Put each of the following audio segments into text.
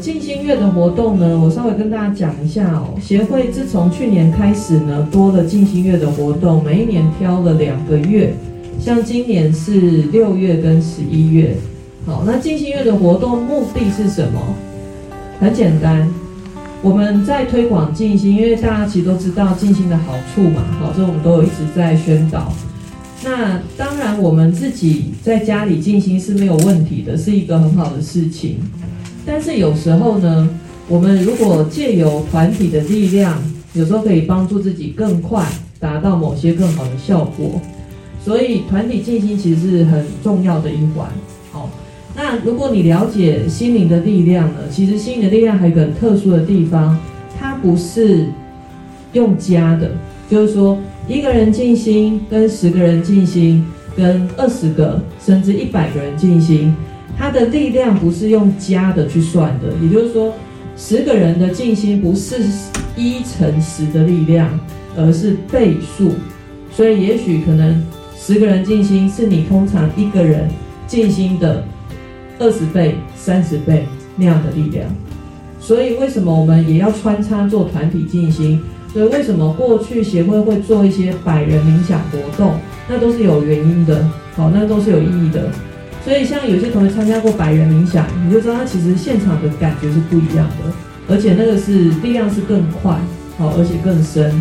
静心月的活动呢，我稍微跟大家讲一下哦。协会自从去年开始呢，多了静心月的活动，每一年挑了两个月，像今年是六月跟十一月。好，那静心月的活动目的是什么？很简单，我们在推广静心，因为大家其实都知道静心的好处嘛，好，这我们都有一直在宣导。那当然，我们自己在家里静心是没有问题的，是一个很好的事情。但是有时候呢，我们如果借由团体的力量，有时候可以帮助自己更快达到某些更好的效果。所以团体静心其实是很重要的一环。好，那如果你了解心灵的力量呢，其实心灵的力量还有一个很特殊的地方，它不是用加的，就是说。一个人静心，跟十个人静心，跟二十个甚至一百个人静心，它的力量不是用加的去算的。也就是说，十个人的静心不是一乘十的力量，而是倍数。所以，也许可能十个人静心是你通常一个人静心的二十倍、三十倍那样的力量。所以，为什么我们也要穿插做团体静心？所以为什么过去协会会做一些百人冥想活动？那都是有原因的，好，那都是有意义的。所以像有些同学参加过百人冥想，你就知道他其实现场的感觉是不一样的，而且那个是力量是更快，好，而且更深。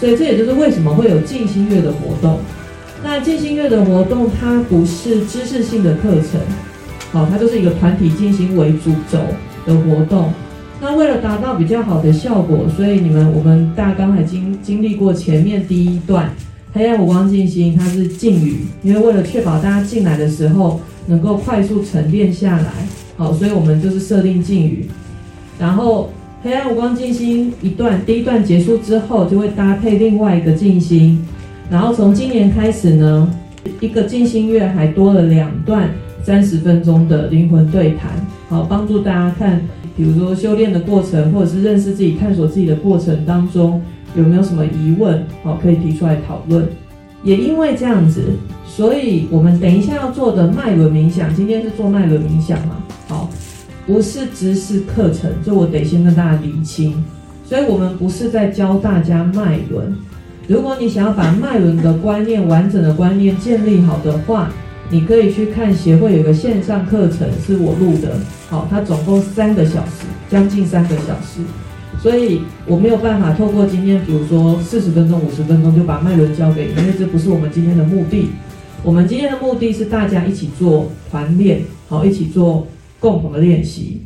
所以这也就是为什么会有静心月的活动。那静心月的活动，它不是知识性的课程，好，它就是一个团体静心为主轴的活动。那为了达到比较好的效果，所以你们我们大家刚才经经历过前面第一段黑暗无光静心，它是静语，因为为了确保大家进来的时候能够快速沉淀下来，好，所以我们就是设定静语。然后黑暗无光静心一段第一段结束之后，就会搭配另外一个静心。然后从今年开始呢，一个静心月还多了两段三十分钟的灵魂对谈，好，帮助大家看。比如说修炼的过程，或者是认识自己、探索自己的过程当中，有没有什么疑问？好，可以提出来讨论。也因为这样子，所以我们等一下要做的脉轮冥想，今天是做脉轮冥想嘛？好，不是知识课程，这我得先跟大家厘清。所以我们不是在教大家脉轮。如果你想要把脉轮的观念、完整的观念建立好的话，你可以去看协会有个线上课程，是我录的，好，它总共三个小时，将近三个小时，所以我没有办法透过今天，比如说四十分钟、五十分钟就把脉轮交给你，因为这不是我们今天的目的。我们今天的目的是大家一起做团练，好，一起做共同的练习。